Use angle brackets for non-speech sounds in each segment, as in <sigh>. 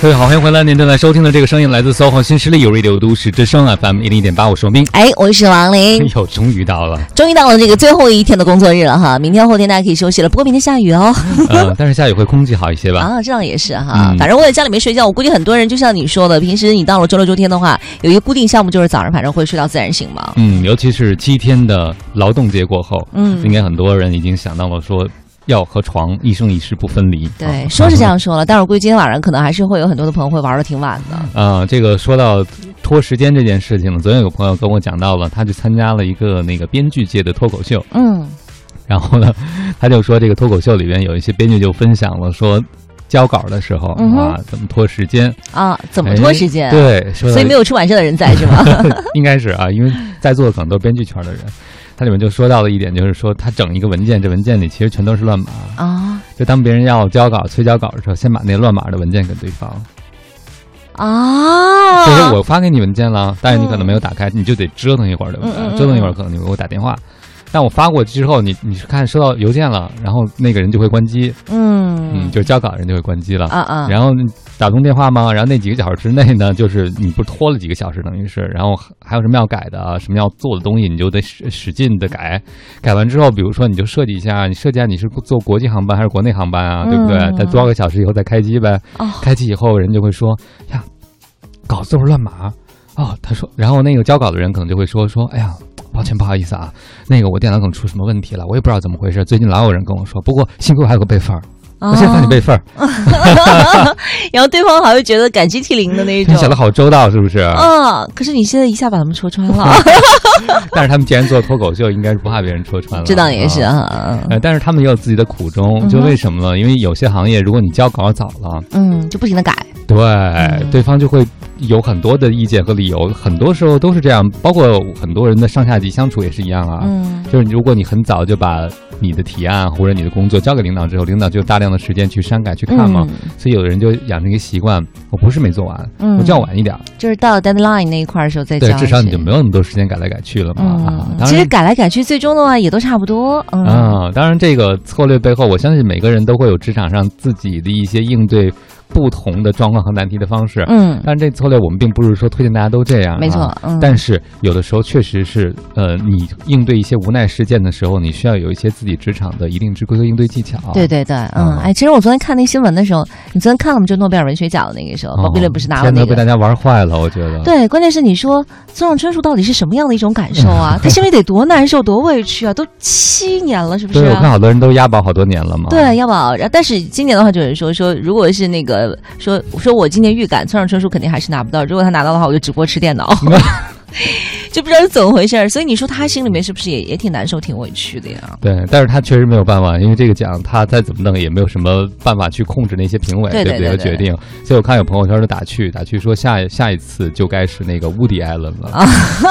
各位好，欢迎回来！您正在收听的这个声音来自 SOHO 新势力有 Radio 都市之声 FM 一零一点八，我是王斌。哎，我是王林 <laughs> 哎。呦，终于到了，终于到了这个最后一天的工作日了哈，明天后天大家可以休息了。不过明天下雨哦。<laughs> 呃，但是下雨会空气好一些吧？<laughs> 啊，这样也是哈。嗯反正我在家里面睡觉，我估计很多人就像你说的，平时你到了周六周天的话，有一个固定项目就是早上反正会睡到自然醒嘛。嗯，尤其是七天的劳动节过后，嗯应该很多人已经想到了说要和床一生一世不分离。对，啊说是这样说了，但是我估计今天晚上可能还是会有很多的朋友会玩的挺晚的。啊、这个说到拖时间这件事情呢，昨天有个朋友跟我讲到了，他去参加了一个那个编剧界的脱口秀，嗯然后呢，他就说这个脱口秀里边有一些编剧就分享了说。交稿的时候、嗯啊，怎么拖时间？啊，怎么拖时间？哎，对，所以没有出版社的人在是吗？<laughs> 应该是啊，因为在座的可能都是编剧圈的人，他里面就说到了一点，就是说它整一个文件，这文件里其实全都是乱码。啊就当别人要交稿、催交稿的时候，先把那乱码的文件给对方。啊！就是我发给你文件了，但是你可能没有打开，你就得折腾一会儿，对不对？嗯嗯嗯折腾一会儿可能你给我打电话。但我发过去之后，你你是看收到邮件了，然后那个人就会关机，嗯，嗯就交稿人就会关机了。啊啊，然后打通电话吗？然后那几个小时之内呢，就是你不是拖了几个小时，等于是，然后还有什么要改的啊，什么要做的东西，你就得使使劲的改。改完之后，比如说你就设计一下，你设计下你是坐国际航班还是国内航班啊，对不对？嗯在多少个小时以后再开机呗。哦开机以后，人就会说呀，稿子都是乱码哦。他说，然后那个交稿的人可能就会说说，哎呀。抱歉，不好意思啊，那个我电脑可能出什么问题了，我也不知道怎么回事。最近老有人跟我说，不过幸亏我还有个备份儿，我现在发你备份儿，<laughs> 然后对方还会觉得感激涕零的那一种你。想的好周到，是不是？嗯，可是你现在一下把他们戳穿了，<laughs> 但是他们既然做脱口秀，应该是不怕别人戳穿了。这倒也是啊。但是他们也有自己的苦衷，就为什么呢？因为有些行业，如果你交稿早了，嗯，就不停的改。对、嗯对方就会有很多的意见和理由，很多时候都是这样。包括很多人的上下级相处也是一样啊。嗯就是如果你很早就把你的提案或者你的工作交给领导之后，领导就有大量的时间去删改去看嘛，所以有的人就养成一个习惯，我不是没做完，嗯我就要晚一点儿。就是到 deadline 那一块儿的时候再对，至少你就没有那么多时间改来改去了嘛。啊嗯，，当然其实改来改去，最终的话也都差不多。嗯啊，当然，这个策略背后，我相信每个人都会有职场上自己的一些应对不同的状况和难题的方式。嗯，但是这策略我们并不是说推荐大家都这样、啊，没错。嗯，但是有的时候确实是，呃，你应对一些无奈事件的时候，你需要有一些自己职场的一定之规和应对技巧。对对对，嗯，啊哎，其实我昨天看那新闻的时候，你昨天看了吗？就诺贝尔文学奖的那个时候，哦，鲍比伦不是拿了天呐那个。被大家玩坏了，我觉得。对，关键是你说村上春树到底是什么样的一种感受啊？<laughs> 他心里得多难受、多委屈啊！都七年了，是不是、对，我啊？看好多人都押宝好多年了嘛。对，押宝。然后但是今年的话，就是说说，如果是那个呃说说我今年预感村上春树肯定还是拿不到，如果他拿到的话，我就直播吃电脑，<laughs> 就不知道是怎么回事儿。所以你说他心里面是不是也也挺难受、挺委屈的呀？对，但是他确实没有办法，因为这个奖他再怎么弄也没有什么办法去控制那些评委对对不对和对对决定。所以我看有朋友圈都打趣，打趣说下下一次就该是那个 Woody Allen 了，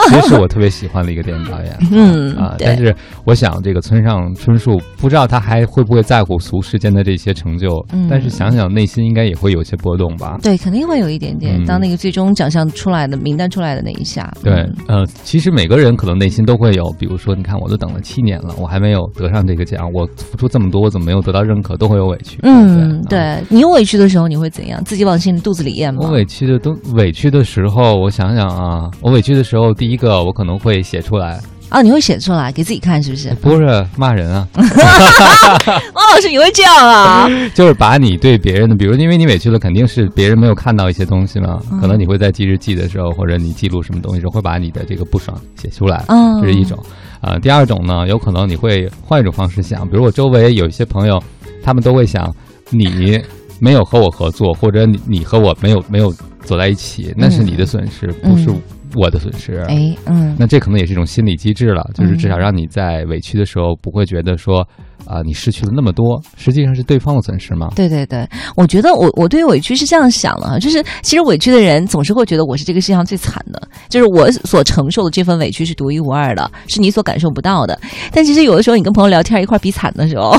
其实是我特别喜欢的一个电影导演。<laughs> 嗯啊，但是我想这个村上春树不知道他还会不会在乎俗世间的这些成就，嗯但是想想内心应该也会有些波动吧。对，肯定会有一点点。嗯当那个最终奖项出来的名单出来的那一下，对嗯，呃，其实每个人可能内心都会有，比如说，你看，我都等了七年了，我还没有得上这个奖，我付出这么多，我怎么没有得到认可，都会有委屈。嗯，对你有委屈的时候，你会怎样？自己往心里肚子里咽吗？我委屈的都委屈的时候，我想想啊，我委屈的时候，第一个我可能会写出来，啊，你会写出来给自己看，是不是？不是骂人啊，汪 <laughs> 老师，你会这样啊？<laughs> 就是把你对别人的，比如因为你委屈了，肯定是别人没有看到一些东西嘛，嗯可能你会在记日记的时候，或者你记录什么东西时候，会把你的这个不爽写出来，嗯这是一种。啊、第二种呢，有可能你会换一种方式想，比如我周围有一些朋友，他们都会想你没有和我合作，或者你你和我没有没有走在一起，那是你的损失，嗯不是我的损失。哎，嗯，那这可能也是一种心理机制了，就是至少嗯让你在委屈的时候不会觉得说啊、你失去了那么多，实际上是对方的损失吗。对对对，我觉得我我对于委屈是这样想的，就是其实委屈的人总是会觉得我是这个世界上最惨的，就是我所承受的这份委屈是独一无二的，是你所感受不到的。但其实有的时候你跟朋友聊天一块比惨的时候，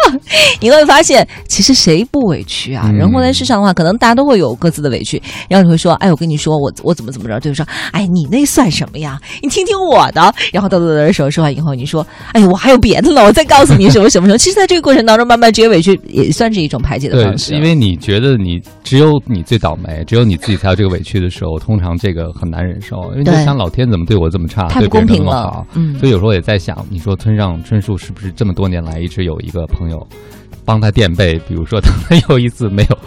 <laughs> 你会发现其实谁不委屈啊？嗯人活在世上的话，可能大家都会有各自的委屈，然后你会说，哎，我跟你说，我我怎么怎么着，对方说，哎，你那算什么呀？你听听我的。然后到的时候说完以后，你说，哎，我还有别的呢，我再告诉你什什么什么什么。其实，在这个过程当中，慢慢这些委屈也算是一种排解的方，式。因为你觉得你只有你最倒霉，只有你自己才有这个委屈的时候，通常这个很难忍受，因为想老天怎么对我这么差，对别人都公平了那么好。。嗯，所以有时候也在想，你说村上春树是不是这么多年来一直有一个朋友帮他垫背？比如说他 <laughs> 有一次没有，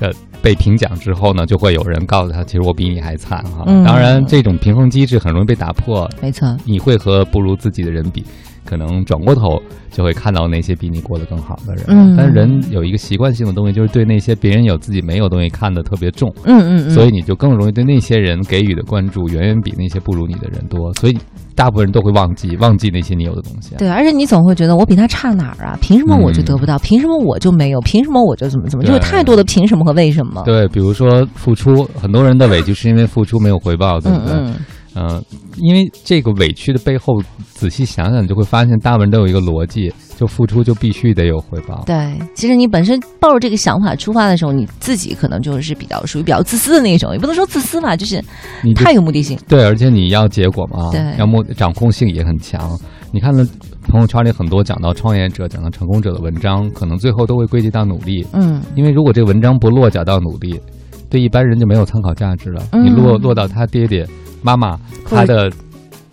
呃，被评奖之后呢，就会有人告诉他，其实我比你还惨哈。嗯当然，这种平衡机制很容易被打破，没错。你会和不如自己的人比，可能转过头就会看到那些比你过得更好的人。嗯但是人有一个习惯性的东西，就是对那些别人有自己没有的东西看得特别重，嗯嗯嗯。所以你就更容易对那些人给予的关注远远比那些不如你的人多，所以大部分人都会忘记忘记那些你有的东西啊。对，而且你总会觉得我比他差哪儿啊？凭什么我就得不到？凭什么我就没有？凭什么我就怎么怎么？就太多的凭什么和为什么。对，比如说付出，很多人的委屈是因为付出没有回报，对不对？嗯嗯，嗯，因为这个委屈的背后，仔细想想，你就会发现，大部分人都有一个逻辑，就付出就必须得有回报。对。其实你本身抱着这个想法出发的时候，你自己可能就是比较属于比较自私的那种，也不能说自私吧，就是你太有目的性。对，而且你要结果嘛，对要目掌控性也很强。你看了朋友圈里很多讲到创业者、讲到成功者的文章，可能最后都会归结到努力，嗯因为如果这个文章不落脚到努力，对一般人就没有参考价值了。嗯你落落到他爹爹、妈妈或者他的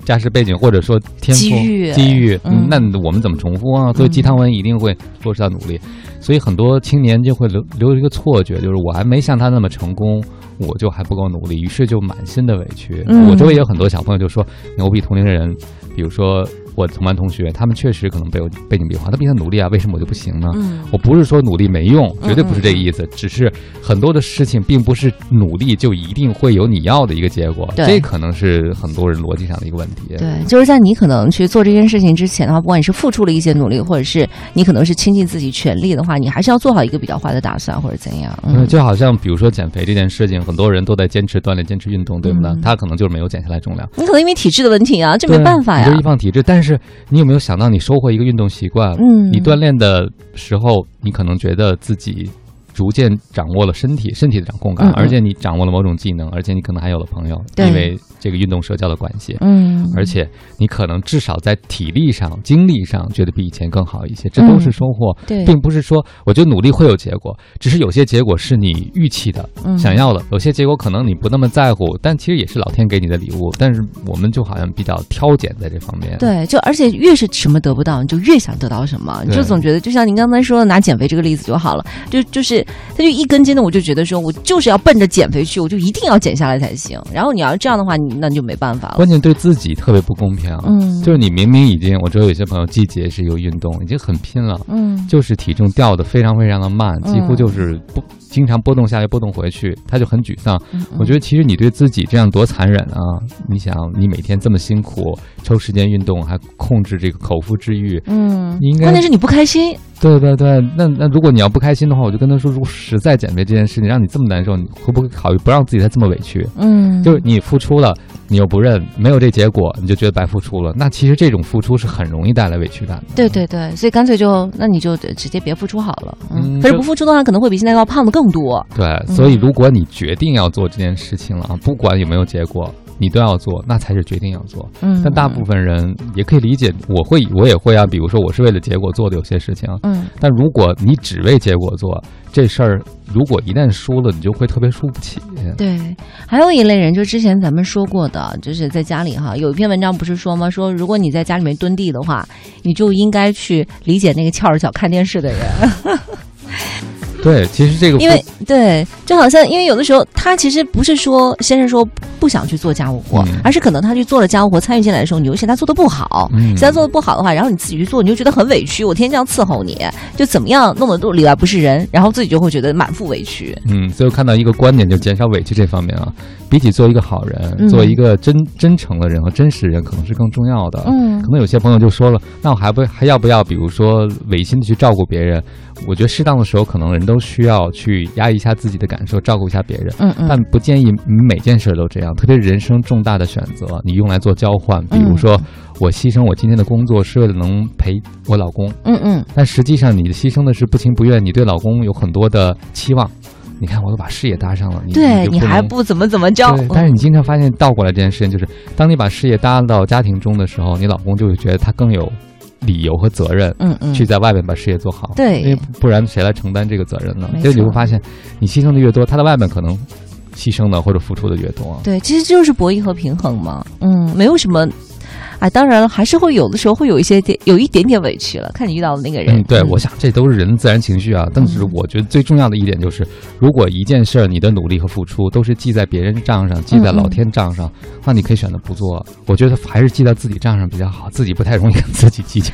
家世背景，或者说天赋、机遇机遇，嗯那我们怎么重复啊？所以鸡汤文一定会落实到努力。所以很多青年就会留留一个错觉，就是我还没像他那么成功，我就还不够努力，于是就满心的委屈。嗯我周围有很多小朋友就说，我比同龄人，比如说我同班同学，他们确实可能被我背景比划，他比他努力啊，为什么我就不行呢？嗯我不是说努力没用，嗯绝对不是这个意思，只是很多的事情并不是努力就一定会有你要的一个结果，这可能是很多人逻辑上的一个问题。对，就是在你可能去做这件事情之前的话，不管你是付出了一些努力，或者是你可能是倾尽自己全力的话，你还是要做好一个比较坏的打算，或者怎样。嗯，嗯，就好像比如说减肥这件事情，很多人都在坚持锻炼、坚持运动，对不对？嗯他可能就是没有减下来重量，你可能因为体质的问题啊，这没办法呀你就是易。胖体质。但是你有没有想到，你收获一个运动习惯？嗯，你锻炼的时候，你可能觉得自己逐渐掌握了身体身体的掌控感，嗯嗯而且你掌握了某种技能，而且你可能还有了朋友，对因为这个运动社交的关系。嗯，而且你可能至少在体力上、精力上觉得比以前更好一些，这都是收获，嗯对，并不是说我觉得努力会有结果，只是有些结果是你预期的、嗯想要的，有些结果可能你不那么在乎，但其实也是老天给你的礼物。但是我们就好像比较挑拣在这方面。对，就而且越是什么得不到，你就越想得到什么，你就总觉得，就像您刚才说的，拿减肥这个例子就好了，就就是他就一根筋的，我就觉得说我就是要奔着减肥去，我就一定要减下来才行。然后你要这样的话，你那你就没办法了。关键对自己特别不公平。嗯，就是你明明已经，我知道有些朋友季节是有运动，已经很拼了，嗯，就是体重掉的非常非常的慢，嗯几乎就是不经常波动下来波动回去，他就很沮丧。嗯我觉得其实你对自己这样多残忍啊！你想，你每天这么辛苦，抽时间运动，还控制这个口腹之欲，嗯，应该关键是你不开心，对对对。那那如果你要不开心的话，我就跟他说，如果实在减肥这件事情让你这么难受，你会不会考虑不让自己再这么委屈？嗯，就是你付出了，你又不认，没有这结果，你就觉得白付出了。那其实这种付出是很容易带来委屈感的。对对对，所以干脆就那你就直接别付出好了。嗯，嗯可是不付出的话，可能会比现在要胖的更多。对，所以如果你决定要做这件事情了啊，不管有没有结果，你都要做，那才是决定要做。嗯，但大部分人也可以理解，我会我也会啊，比如说我是为了结果做的有些事情，嗯但如果你只为结果做这事儿，如果一旦输了，你就会特别输不起。对，还有一类人，就之前咱们说过的，就是在家里哈，有一篇文章不是说吗？说如果你在家里面蹲地的话，你就应该去理解那个翘着脚看电视的人，对，其实这个因为对，就好像因为有的时候他其实不是说先生说不想去做家务活，嗯而是可能他去做了家务活参与进来的时候，你又嫌他做的不好，嗯嫌他做的不好的话，然后你自己去做，你就觉得很委屈，我天天这样伺候你，就怎么样弄得都里外不是人，然后自己就会觉得满腹委屈。嗯，所以我看到一个观点，就减少委屈这方面啊，比起做一个好人，嗯做一个真真诚的人和真实人，可能是更重要的。嗯可能有些朋友就说了，那我还不还要不要，比如说违心的去照顾别人？我觉得适当的时候，可能人都需要去压抑一下自己的感受，照顾一下别人。嗯嗯，但不建议每件事都这样，特别是人生重大的选择，你用来做交换。比如说，我牺牲我今天的工作是为了能陪我老公，嗯嗯但实际上你牺牲的是不情不愿，你对老公有很多的期望。你看，我都把事业搭上了，你对你还不怎么怎么着，，但是你经常发现倒过来这件事情，就是当你把事业搭到家庭中的时候，你老公就会觉得他更有理由和责任，嗯嗯，去在外面把事业做好。对因为不然谁来承担这个责任呢没？所以你会发现，你牺牲的越多，他在外面可能牺牲的或者付出的越多。对，其实就是博弈和平衡嘛。嗯，没有什么。哎，当然了，还是会有的时候会有一些点，有一点点委屈了，看你遇到的那个人。嗯，对，我想这都是人自然情绪啊。但是我觉得最重要的一点就是，如果一件事儿你的努力和付出都是记在别人账上，记在老天账上，那你可以选择不做。我觉得还是记在自己账上比较好，自己不太容易跟自己计较。